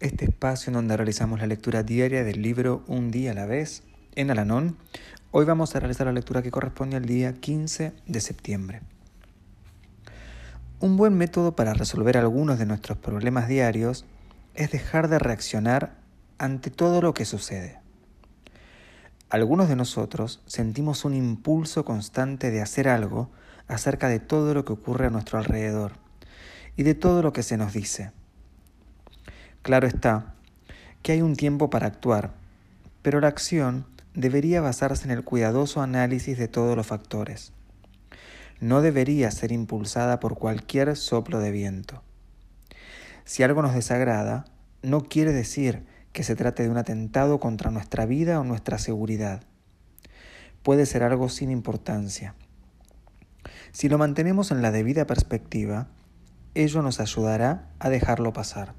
este espacio en donde realizamos la lectura diaria del libro Un día a la vez en Alanón. Hoy vamos a realizar la lectura que corresponde al día 15 de septiembre. Un buen método para resolver algunos de nuestros problemas diarios es dejar de reaccionar ante todo lo que sucede. Algunos de nosotros sentimos un impulso constante de hacer algo acerca de todo lo que ocurre a nuestro alrededor y de todo lo que se nos dice. Claro está que hay un tiempo para actuar, pero la acción debería basarse en el cuidadoso análisis de todos los factores. No debería ser impulsada por cualquier soplo de viento. Si algo nos desagrada, no quiere decir que se trate de un atentado contra nuestra vida o nuestra seguridad. Puede ser algo sin importancia. Si lo mantenemos en la debida perspectiva, ello nos ayudará a dejarlo pasar.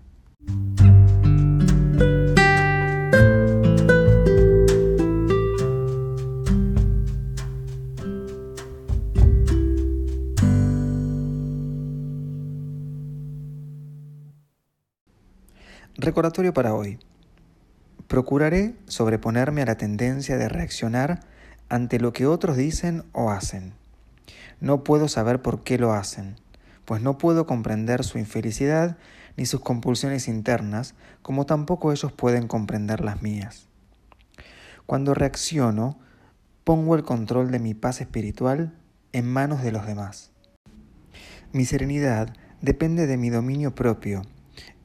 Recordatorio para hoy. Procuraré sobreponerme a la tendencia de reaccionar ante lo que otros dicen o hacen. No puedo saber por qué lo hacen, pues no puedo comprender su infelicidad ni sus compulsiones internas, como tampoco ellos pueden comprender las mías. Cuando reacciono, pongo el control de mi paz espiritual en manos de los demás. Mi serenidad depende de mi dominio propio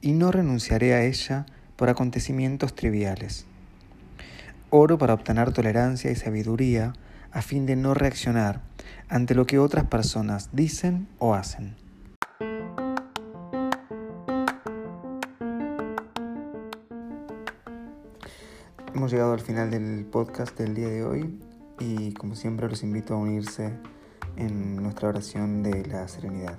y no renunciaré a ella por acontecimientos triviales. Oro para obtener tolerancia y sabiduría a fin de no reaccionar ante lo que otras personas dicen o hacen. Hemos llegado al final del podcast del día de hoy y como siempre los invito a unirse en nuestra oración de la serenidad.